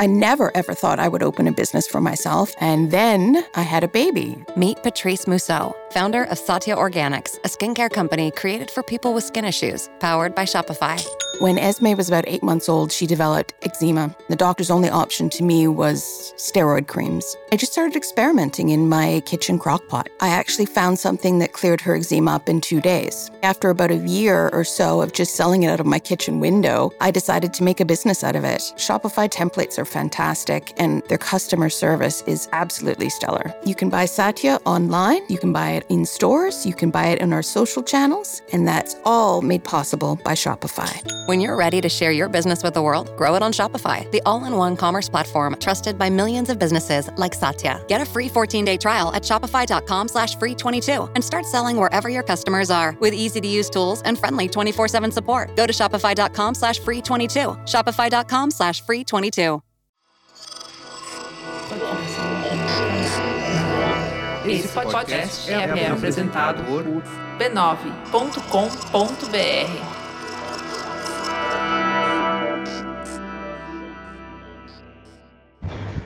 I never ever thought I would open a business for myself. And then I had a baby. Meet Patrice Mousseau, founder of Satya Organics, a skincare company created for people with skin issues, powered by Shopify. When Esme was about eight months old, she developed eczema. The doctor's only option to me was steroid creams. I just started experimenting in my kitchen crock pot. I actually found something that cleared her eczema up in two days. After about a year or so of just selling it out of my kitchen window, I decided to make a business out of it. Shopify templates are fantastic, and their customer service is absolutely stellar. You can buy Satya online, you can buy it in stores, you can buy it in our social channels, and that's all made possible by Shopify. When you're ready to share your business with the world, grow it on Shopify, the all-in-one commerce platform trusted by millions of businesses like Satya. Get a free 14-day trial at shopify.com slash free 22 and start selling wherever your customers are with easy-to-use tools and friendly 24-7 support. Go to shopify.com slash free 22. Shopify.com slash free 22. Esse podcast é, é apresentado por b9.com.br.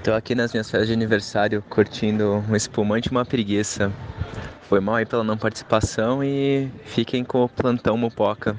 Tô aqui nas minhas festas de aniversário curtindo um espumante e uma preguiça. Foi mal aí pela não participação e fiquem com o plantão Mupoca.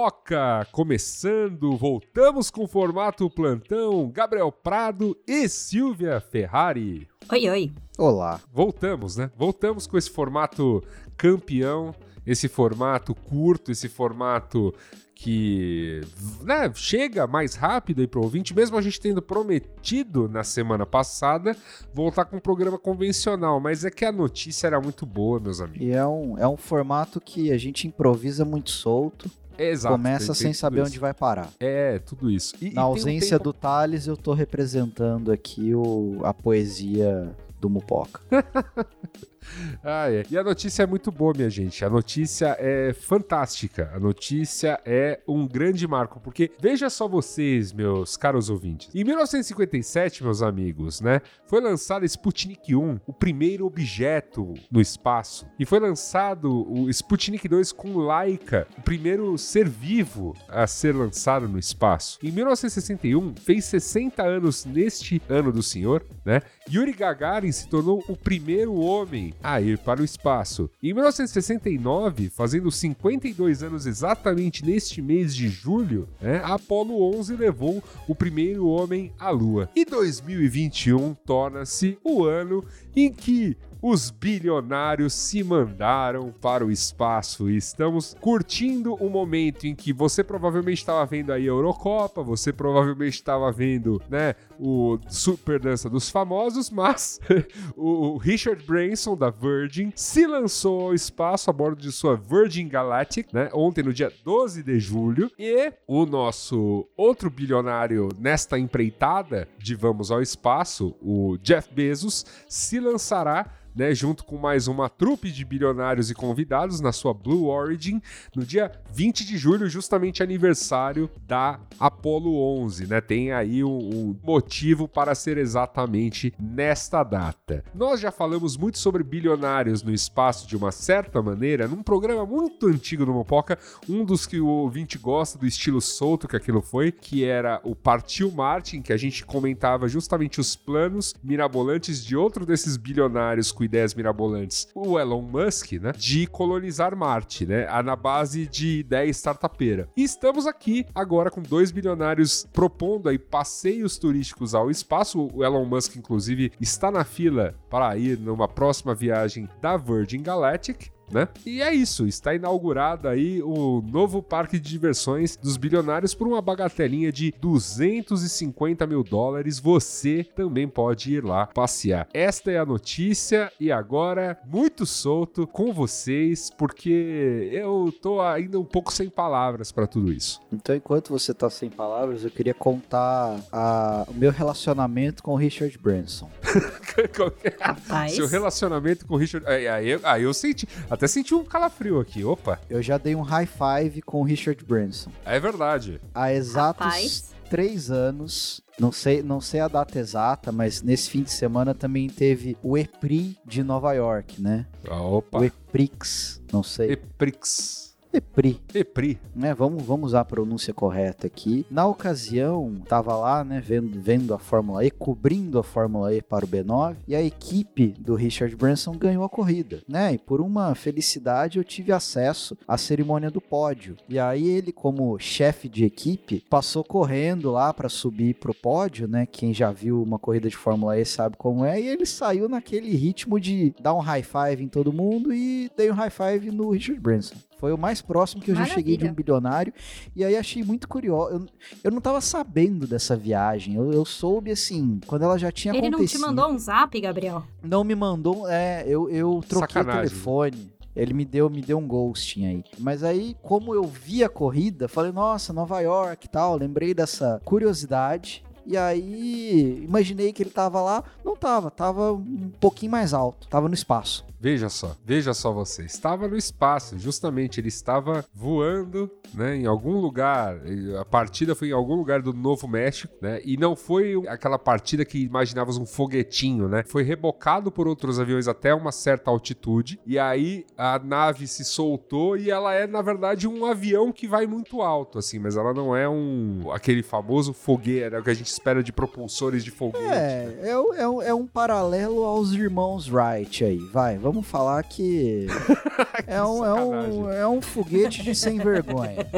Mupoca começando, voltamos com o formato Plantão Gabriel Prado e Silvia Ferrari. Oi, oi. Olá. Voltamos, né? Voltamos com esse formato campeão, esse formato curto, esse formato que né, chega mais rápido aí pro ouvinte, mesmo a gente tendo prometido na semana passada voltar com um programa convencional, mas é que a notícia era muito boa, meus amigos. E é um, é um formato que a gente improvisa muito solto. Exato, Começa tem- sem tem saber onde vai parar. É, tudo isso. E- e Na um ausência tempo- do Thales, eu tô representando aqui o, a poesia do Mupoca. Ah, é. E a notícia é muito boa, minha gente. A notícia é fantástica. A notícia é um grande marco, porque veja só vocês, meus caros ouvintes. Em 1957, meus amigos, né, foi lançado Sputnik 1, o primeiro objeto no espaço. E foi lançado o Sputnik 2 com Laika, o primeiro ser vivo a ser lançado no espaço. Em 1961, fez 60 anos neste ano do senhor, né? Yuri Gagarin se tornou o primeiro homem a ir para o espaço. Em 1969, fazendo 52 anos exatamente neste mês de julho, né, a Apollo 11 levou o primeiro homem à Lua. E 2021 torna-se o ano em que os bilionários se mandaram para o espaço. E estamos curtindo o momento em que você provavelmente estava vendo aí a Eurocopa, você provavelmente estava vendo, né, o Super Dança dos Famosos, mas o Richard Branson da Virgin se lançou ao espaço a bordo de sua Virgin Galactic, né, ontem no dia 12 de julho, e o nosso outro bilionário nesta empreitada de Vamos ao Espaço, o Jeff Bezos, se lançará né, junto com mais uma trupe de bilionários e convidados na sua Blue Origin no dia 20 de julho, justamente aniversário da Apollo 11, né? Tem aí um, um motivo para ser exatamente nesta data. Nós já falamos muito sobre bilionários no espaço de uma certa maneira num programa muito antigo do Mopoca, um dos que o ouvinte gosta do estilo solto que aquilo foi, que era o Partiu Marte, em que a gente comentava justamente os planos mirabolantes de outro desses bilionários com ideias mirabolantes, o Elon Musk, né, de colonizar Marte, né, na base de ideia startupeira. E estamos aqui agora com dois bilionários propondo aí passeios turísticos ao espaço. O Elon Musk, inclusive, está na fila para ir numa próxima viagem da Virgin Galactic. Né? E é isso, está inaugurado aí o novo parque de diversões dos bilionários por uma bagatelinha de 250 mil dólares. Você também pode ir lá passear. Esta é a notícia e agora, muito solto com vocês, porque eu tô ainda um pouco sem palavras para tudo isso. Então, enquanto você tá sem palavras, eu queria contar a- o meu relacionamento com o Richard Branson. Rapaz. Seu relacionamento com o Richard. Aí, aí, aí eu senti. Até senti um calafrio aqui, opa. Eu já dei um high five com o Richard Branson. É verdade. Há exatos Rapaz. três anos, não sei, não sei a data exata, mas nesse fim de semana também teve o EPRI de Nova York, né? Ah, opa. O EPRIX, não sei. Eprix. EPRI, Epri. né? Vamos, vamos usar a pronúncia correta aqui. Na ocasião, tava lá, né, vendo, vendo a Fórmula E, cobrindo a Fórmula E para o B9, e a equipe do Richard Branson ganhou a corrida, né? E por uma felicidade eu tive acesso à cerimônia do pódio. E aí ele, como chefe de equipe, passou correndo lá para subir pro pódio, né? Quem já viu uma corrida de Fórmula E sabe como é, e ele saiu naquele ritmo de dar um high five em todo mundo e dei um high five no Richard Branson. Foi o mais próximo que eu já cheguei de um Maravilha. bilionário. E aí achei muito curioso. Eu, eu não tava sabendo dessa viagem. Eu, eu soube, assim, quando ela já tinha Ele não te acontecido. mandou um zap, Gabriel? Não me mandou. É, eu, eu troquei Sacanagem. o telefone. Ele me deu, me deu um ghosting aí. Mas aí, como eu vi a corrida, falei, nossa, Nova York e tal. Lembrei dessa curiosidade. E aí, imaginei que ele tava lá. Não tava, tava um pouquinho mais alto. Tava no espaço. Veja só, veja só você. Estava no espaço, justamente. Ele estava voando, né, em algum lugar. A partida foi em algum lugar do Novo México, né? E não foi aquela partida que imaginávamos um foguetinho, né? Foi rebocado por outros aviões até uma certa altitude. E aí a nave se soltou e ela é, na verdade, um avião que vai muito alto, assim. Mas ela não é um aquele famoso foguete, o que a gente espera de propulsores de foguete. É, é, um- é um- é um paralelo aos irmãos Wright aí. Vai, vamos falar que. é, um, é, um, é um foguete de sem vergonha.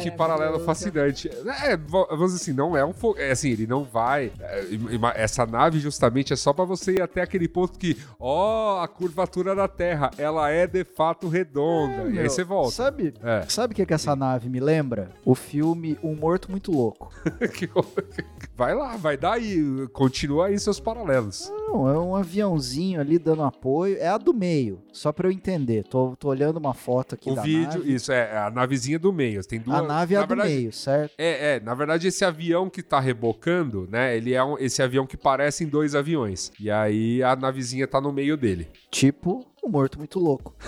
Que paralelo fascinante. É, vamos dizer assim, não é um fogo. É assim, ele não vai. é, essa nave justamente é só pra você ir até aquele ponto que, ó, a curvatura da Terra, ela é de fato redonda. e aí Meu, você volta. Sabe, É. sabe o que, que essa nave me lembra? O filme Um Morto Muito Louco. Vai lá, vai daí. Continua aí seus paralelos. Não, é um aviãozinho ali dando apoio. É a do meio, só pra eu entender. Tô, tô olhando uma foto aqui o da vídeo, nave. isso, é a navezinha do meio. Tem duas. A nave é na a do verdade, meio, certo? É, é, na verdade esse avião que tá rebocando, né, ele é um- esse avião que parece em dois aviões. E aí a navezinha tá no meio dele. Tipo, Um Morto Muito Louco.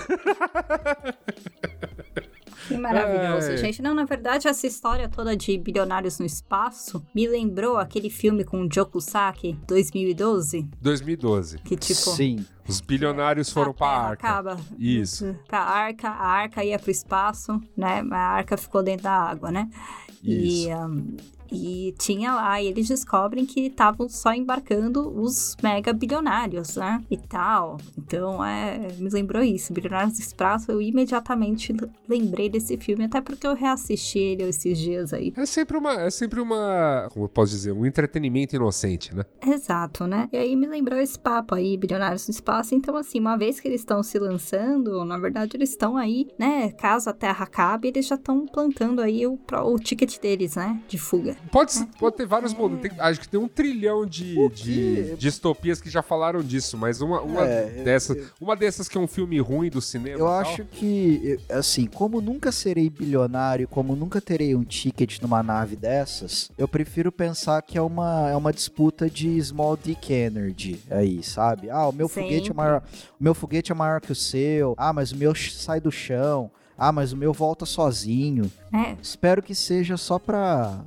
Que maravilhoso, É. gente. Não, na verdade, essa história toda de bilionários no espaço me lembrou aquele filme com o Joe Kusaki, 2012, 2012. que tipo... Sim. Os bilionários foram a pra Terra arca. Acaba. Isso. Pra arca, a arca ia pro espaço, né? A arca ficou dentro da água, né? E, Isso. E tinha lá, e eles descobrem que estavam só embarcando os mega bilionários, né? E tal. Então, é, me lembrou isso. Bilionários do Espaço, eu imediatamente lembrei desse filme, até porque eu reassisti ele esses dias aí. É sempre uma, é sempre uma, como eu posso dizer, um entretenimento inocente, né? Exato, né? E aí me lembrou esse papo aí, Bilionários no Espaço. Então, assim, uma vez que eles estão se lançando, na verdade, eles estão aí, né? Caso a Terra acabe, eles já estão plantando aí o, o ticket deles, né? De fuga. Pode, pode ter vários modos. Tem- acho que tem um trilhão de, de que- distopias que já falaram disso, mas uma, uma É, dessas, uma dessas que é um filme ruim do cinema. Eu tal, acho que, eu- assim, como nunca serei bilionário, como nunca terei um ticket numa nave dessas, eu prefiro pensar que é uma, é uma disputa de small dick energy aí, sabe? Ah, o meu foguete é Sempre. maior, o meu foguete é maior que o seu. Ah, mas o meu sai do chão. Ah, mas o meu volta sozinho. É, Espero que seja só pra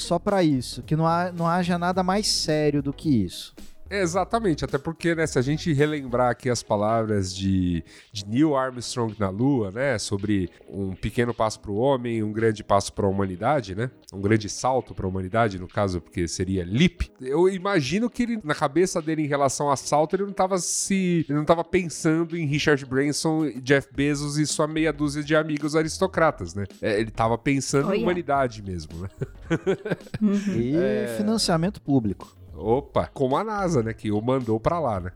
só pra isso, que não, ha, não haja nada mais sério do que isso. Exatamente, até porque, né, se a gente relembrar aqui as palavras de, de Neil Armstrong na Lua, né, sobre um pequeno passo para o homem, um grande passo para a humanidade, né, um grande salto para a humanidade, no caso, porque seria leap. Eu imagino que ele, na cabeça dele em relação a salto, ele não estava se, ele não estava pensando em Richard Branson, Jeff Bezos e sua meia dúzia de amigos aristocratas, né? É, ele estava pensando Oh, em yeah. humanidade mesmo, né? uhum. E financiamento público. Opa, como a NASA, né? Que o mandou pra lá, né?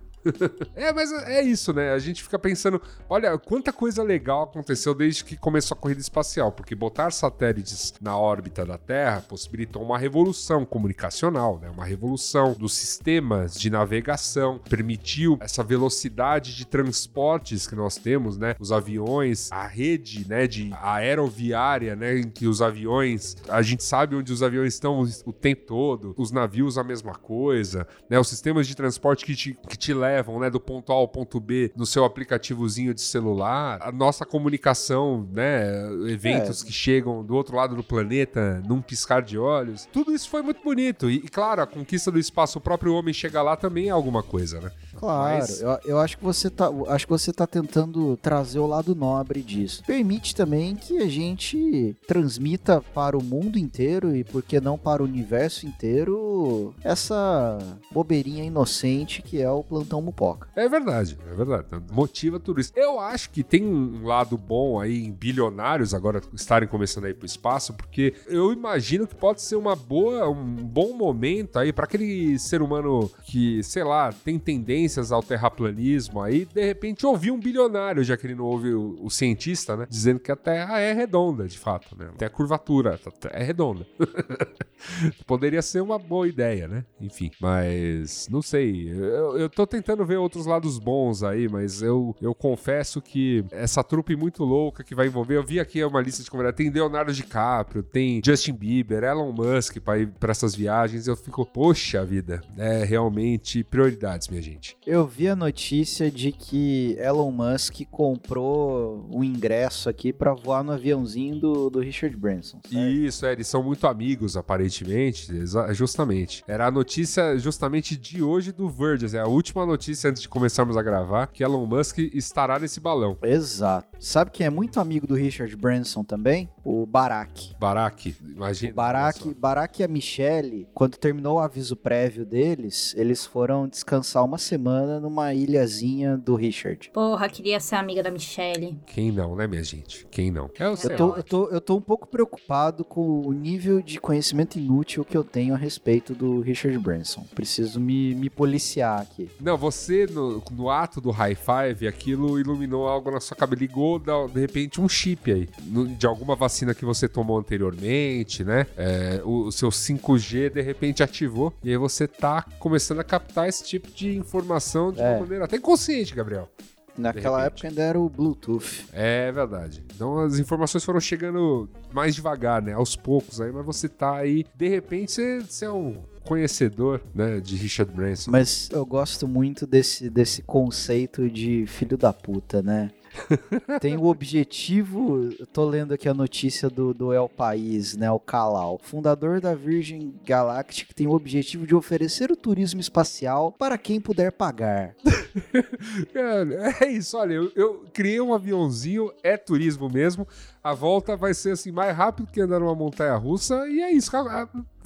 É, mas é isso, né? A gente fica pensando, olha, quanta coisa legal aconteceu desde que começou a corrida espacial, porque botar satélites na órbita da Terra possibilitou uma revolução comunicacional, né? Uma revolução dos sistemas de navegação, permitiu essa velocidade de transportes que nós temos, né? Os aviões, a rede, né, de aeroviária, né, em que os aviões, a gente sabe onde os aviões estão o tempo todo, os navios a mesma coisa, né? Os sistemas de transporte que te, que te levam levam, né, do ponto A ao ponto B no seu aplicativozinho de celular, a nossa comunicação, né, eventos É. que chegam do outro lado do planeta num piscar de olhos. Tudo isso foi muito bonito. E, claro, a conquista do espaço, o próprio homem chegar lá também é alguma coisa, né? Claro, Mas- eu, eu acho que você tá, acho que você tá tentando trazer o lado nobre disso. Permite também que a gente transmita para o mundo inteiro e por que não para o universo inteiro essa bobeirinha inocente que é o plantão mupoca. É verdade, é verdade. Motiva tudo isso. Eu acho que tem um lado bom aí em bilionários agora estarem começando a ir pro espaço, porque eu imagino que pode ser uma boa, um bom momento aí para aquele ser humano que, sei lá, tem tendências ao terraplanismo aí, de repente ouvir um bilionário, já que ele não ouve o, o cientista, né? Dizendo que a Terra é redonda, de fato, né? Tem a curvatura, a Terra é redonda. Poderia ser uma boa ideia, né? Enfim, mas não sei. Eu, eu tô tentando ver outros lados bons aí, mas eu, eu confesso que essa trupe muito louca que vai envolver. Eu vi aqui uma lista de convidados. Tem Leonardo DiCaprio, tem Justin Bieber, Elon Musk pra ir pra essas viagens. Eu fico, poxa vida, é realmente prioridades, minha gente. Eu vi a notícia de que Elon Musk comprou um ingresso aqui para voar no aviãozinho do, do Richard Branson. certo? Isso, é, eles são muito amigos, aparentemente. Justamente. Era a notícia justamente de hoje do Verge. É a última notícia antes de começarmos a gravar que Elon Musk estará nesse balão. Exato. Sabe quem é muito amigo do Richard Branson também? O Barack. Barack, imagina. O Barack, Barack e a Michelle, quando terminou o aviso prévio deles, eles foram descansar uma semana numa ilhazinha do Richard. Porra, queria ser amiga da Michelle. Quem não, né, minha gente? Quem não? É o Eu tô, eu, tô, eu tô um pouco preocupado com o nível de conhecimento inútil que eu tenho a respeito do Richard Branson. Preciso me, me policiar aqui. Não, você, no, no ato do high five, aquilo iluminou algo na sua cabeça. Ligou, de repente, um chip aí. de alguma vacina que você tomou anteriormente, né? É, o, o seu 5G, de repente, ativou. E aí você tá começando a captar esse tipo de informação de É. uma maneira até inconsciente, Gabriel. Naquela época ainda era o Bluetooth. É verdade. Então as informações foram chegando mais devagar, né? Aos poucos aí, mas você tá aí. De repente você, você é um conhecedor, né? De Richard Branson. Mas eu gosto muito desse, desse conceito de filho da puta, né? Tem o objetivo, tô lendo aqui a notícia do, do El País, né, o Kalal, fundador da Virgin Galactic, tem o objetivo de oferecer o turismo espacial para quem puder pagar. Cara, é isso, olha, eu, eu criei um aviãozinho, é turismo mesmo. A volta vai ser assim, mais rápido que andar numa montanha russa, e é isso,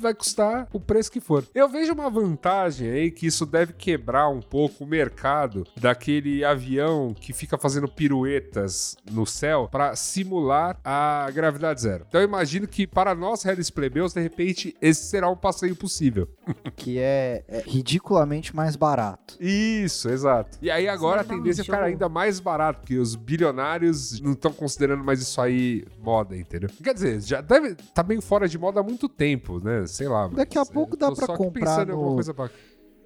vai custar o preço que for. Eu vejo uma vantagem aí que isso deve quebrar um pouco o mercado daquele avião que fica fazendo piruetas no céu para simular a gravidade zero. Então eu imagino que para nós, réis plebeus, de repente, esse será um passeio possível. que é, é ridiculamente mais barato. Isso, exato. E aí agora a dar um tendência é ficar ainda mais barato, porque os bilionários não estão considerando mais isso aí moda, entendeu? Quer dizer, já deve tá meio fora de moda há muito tempo, né? Sei lá. Daqui a pouco dá aqui comprar no- coisa pra...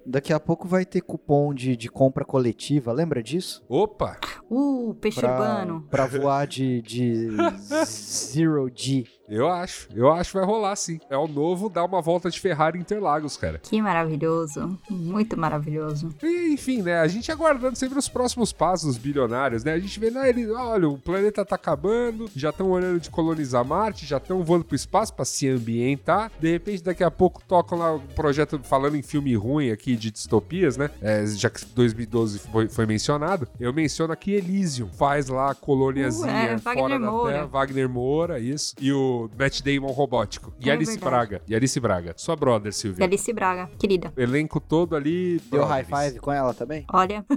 Daqui a pouco vai ter cupom de, de compra coletiva, lembra disso? Opa! Uh, peixe Pra, urbano. pra voar de, de Zero G. Eu acho. Eu acho que vai rolar, sim. É o novo dar uma volta de Ferrari Interlagos, cara. Que maravilhoso. Muito maravilhoso. E, enfim, né? A gente aguardando sempre os próximos passos dos bilionários, né? A gente vê, né? Ele, olha, o planeta tá acabando, já estão olhando de colonizar Marte, já estão voando pro espaço pra se ambientar. De repente, daqui a pouco tocam lá o projeto falando em filme ruim aqui de distopias, né? É, já que 2012 foi, foi mencionado, eu menciono aqui Elysium. Faz lá a colôniazinha Uh, é, fora Wagner da Moura. Terra. Wagner Moura, isso. E o Matt Damon robótico. E É Alice verdade. Braga. E Alice Braga. Sua brother, E Silvia. Alice Braga, querida. Elenco todo ali. Deu high brothers. five com ela também? Olha.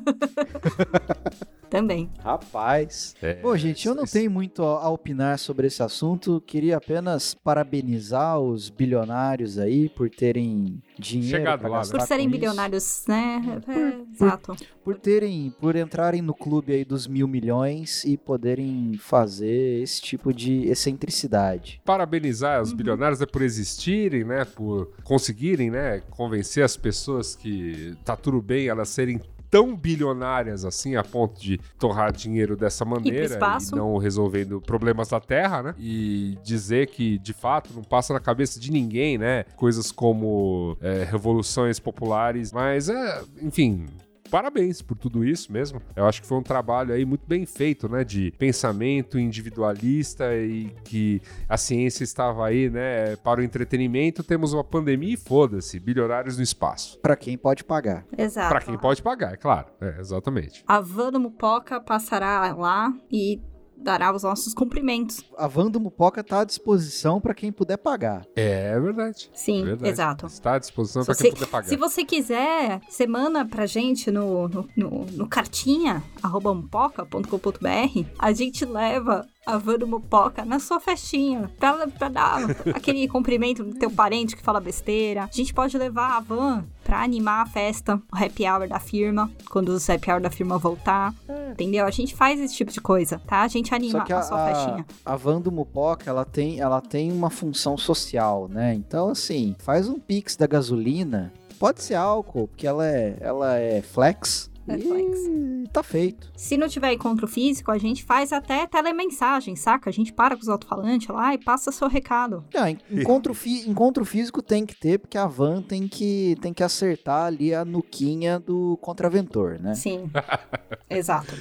Também. Rapaz. É, Bom, gente, eu não tenho muito a a opinar sobre esse assunto. Queria apenas parabenizar os bilionários aí por terem dinheiro Chegado pra lá, gastar Por serem com isso. bilionários, né? É, exato. Por terem, por entrarem no clube aí dos mil milhões e poderem fazer esse tipo de excentricidade. parabenizar Uhum. os bilionários né, por existirem, né, por conseguirem, né, convencer as pessoas que tá tudo bem elas serem tão bilionárias assim a ponto de torrar dinheiro dessa maneira espaço. não resolvendo problemas da Terra, né? E dizer que de fato não passa na cabeça de ninguém, né? Coisas como é, revoluções populares, mas é, enfim, parabéns por tudo isso mesmo. Eu acho que foi um trabalho aí muito bem feito, né? De pensamento individualista e que a ciência estava aí, né? Para o entretenimento, temos uma pandemia e foda-se, bilionários no espaço. Pra quem pode pagar. Exato. Para quem pode pagar, é claro. É, exatamente. A van do Mupoca passará lá e dará os nossos cumprimentos. A van do Mupoca tá à disposição pra quem puder pagar. É verdade. Sim, verdade. exato. Está à disposição Se para você, quem puder pagar. se você quiser, você manda pra gente no, no, no, no cartinha, arroba mupoca.com.br, a gente leva a van do Mupoca na sua festinha, pra, pra dar aquele cumprimento do teu parente que fala besteira. A gente pode levar a van pra animar a festa, o happy hour da firma, quando o happy hour da firma voltar, entendeu? A gente faz esse tipo de coisa, tá? A gente anima Só que a, a, sua festinha. a van do Mupoca, ela tem, ela tem uma função social, né? Então, assim, faz um pix da gasolina. Pode ser álcool, porque ela é, ela é flex. É e tá feito. Se não tiver encontro físico, a gente faz até telemensagem, saca? A gente para com os alto-falantes lá e passa seu recado. En- encontro, fi- encontro físico tem que ter, porque a van tem que, tem que acertar ali a nuquinha do contraventor, né? Sim. Exato.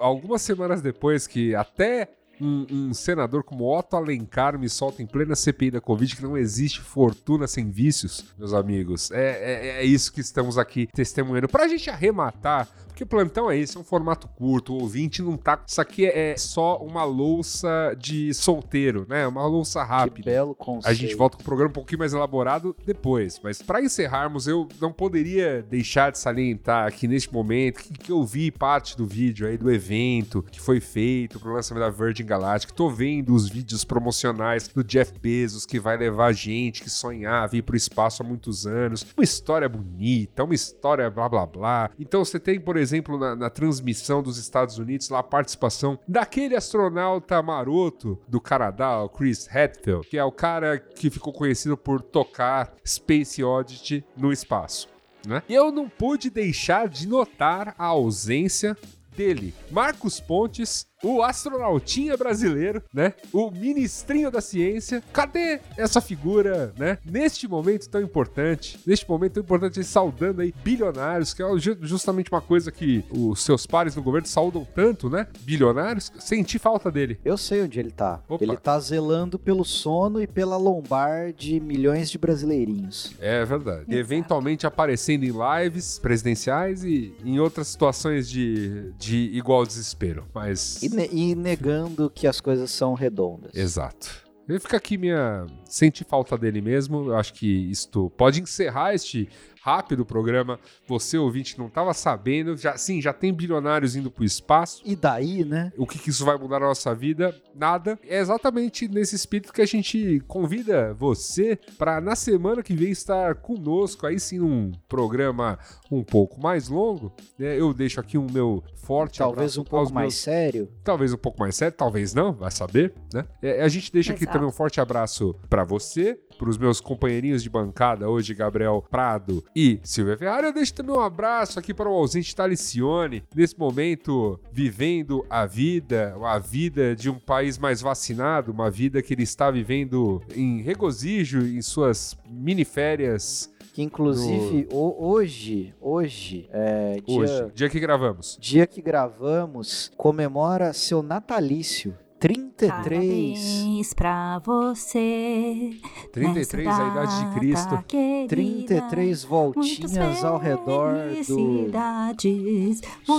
Algumas semanas depois que até um, um senador como Otto Alencar me solta em plena CPI da Covid que não existe fortuna sem vícios, meus amigos. É, é, é isso que estamos aqui testemunhando. Pra gente arrematar, porque plantão é isso, é um formato curto, o ouvinte não tá... Isso aqui é só uma louça de solteiro, né? Uma louça Que rápida. belo conceito. A gente volta com o programa um pouquinho mais elaborado depois. Mas para encerrarmos, eu não poderia deixar de salientar aqui neste momento que, que eu vi parte do vídeo aí do evento que foi feito pro lançamento da Virgin Galactic. Tô vendo os vídeos promocionais do Jeff Bezos que vai levar gente que sonhava ir pro espaço há muitos anos. Uma história bonita, uma história blá blá blá. Então você tem, por exemplo, na, na transmissão dos Estados Unidos lá a participação daquele astronauta maroto do Canadá, o Chris Hadfield, que é o cara que ficou conhecido por tocar Space Oddity no espaço. Né? Eu não pude deixar de notar a ausência dele, Marcos Pontes, o astronautinha brasileiro, né? O ministrinho da ciência. Cadê essa figura, né? Neste momento tão importante, neste momento tão importante, saudando aí bilionários, que é ju- justamente uma coisa que os seus pares no governo saudam tanto, né? Bilionários. Senti falta dele. Eu sei onde ele tá. Opa. Ele tá zelando pelo sono e pela lombar de milhões de brasileirinhos. É verdade. Eventualmente aparecendo em lives presidenciais e em outras situações de, de igual desespero. Mas. E, ne- e negando que as coisas são redondas. Exato. Ele fica aqui minha. Senti falta dele mesmo. Eu acho que isto pode encerrar este rápido programa. Você, ouvinte, não estava sabendo. Já, sim, já tem bilionários indo para o espaço. E daí, né? O que, que isso vai mudar na nossa vida? Nada. É exatamente nesse espírito que a gente convida você para na semana que vem estar conosco, aí sim num programa um pouco mais longo. né? Eu deixo aqui o meu forte Talvez um pouco mais meus sério. talvez um pouco mais sério, talvez não, vai saber, né? É, a gente deixa aqui Exato. também um forte abraço pra você, pros meus companheirinhos de bancada hoje, Gabriel Prado e Silvia Ferrari. Eu deixo também um abraço aqui para o ausente Talicione, nesse momento vivendo a vida, a vida de um país mais vacinado, uma vida que ele está vivendo em regozijo em suas miniférias Que inclusive o- hoje, hoje, é dia, hoje, dia que gravamos. dia que gravamos, comemora seu natalício. 33. Parabéns pra você. 33, a idade de Cristo. 33 voltinhas ao redor do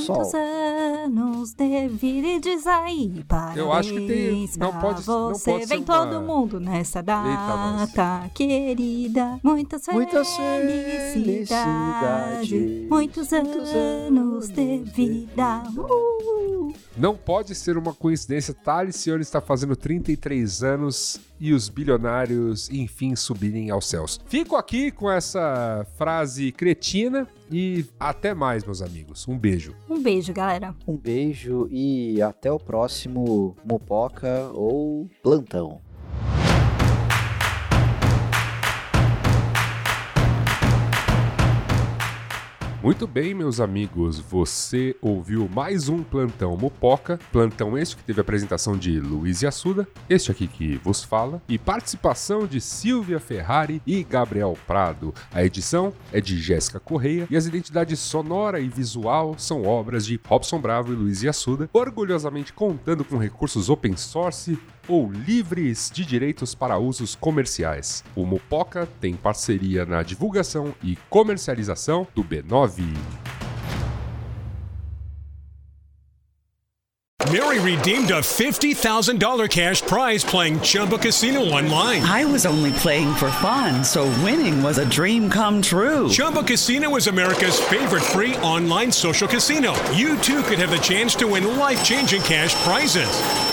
sol. anos de vida e diz aí, parabéns Eu acho que tem- não pode- não você. pode ser Vem uma- todo mundo nessa data querida. Muitas, Muitas felicidades, felicidades, muitos muitos anos de vida. Uh! Não pode ser uma coincidência. Talicione está fazendo 33 anos e os bilionários, enfim, subirem aos céus. Fico aqui com essa frase cretina e até mais, meus amigos. Um beijo. Um beijo, galera. Um beijo e até o próximo Mopoca ou Plantão. Muito bem, meus amigos, você ouviu mais um Plantão Mupoca, plantão este que teve a apresentação de Luiz Assuda, este aqui que vos fala, e participação de Silvia Ferrari e Gabriel Prado. A edição é de Jéssica Correia e as identidades sonora e visual são obras de Robson Bravo e Luiz Assuda, orgulhosamente contando com recursos open source ou livres de direitos para usos comerciais. O Mupoca tem parceria na divulgação e comercialização do B9. Mary redeemed a $50,000 cash prize playing Chumba Casino online. I was only playing for fun, so winning was a dream come true. Chumba Casino is America's favorite free online social casino. You too could have the chance to win life changing cash prizes.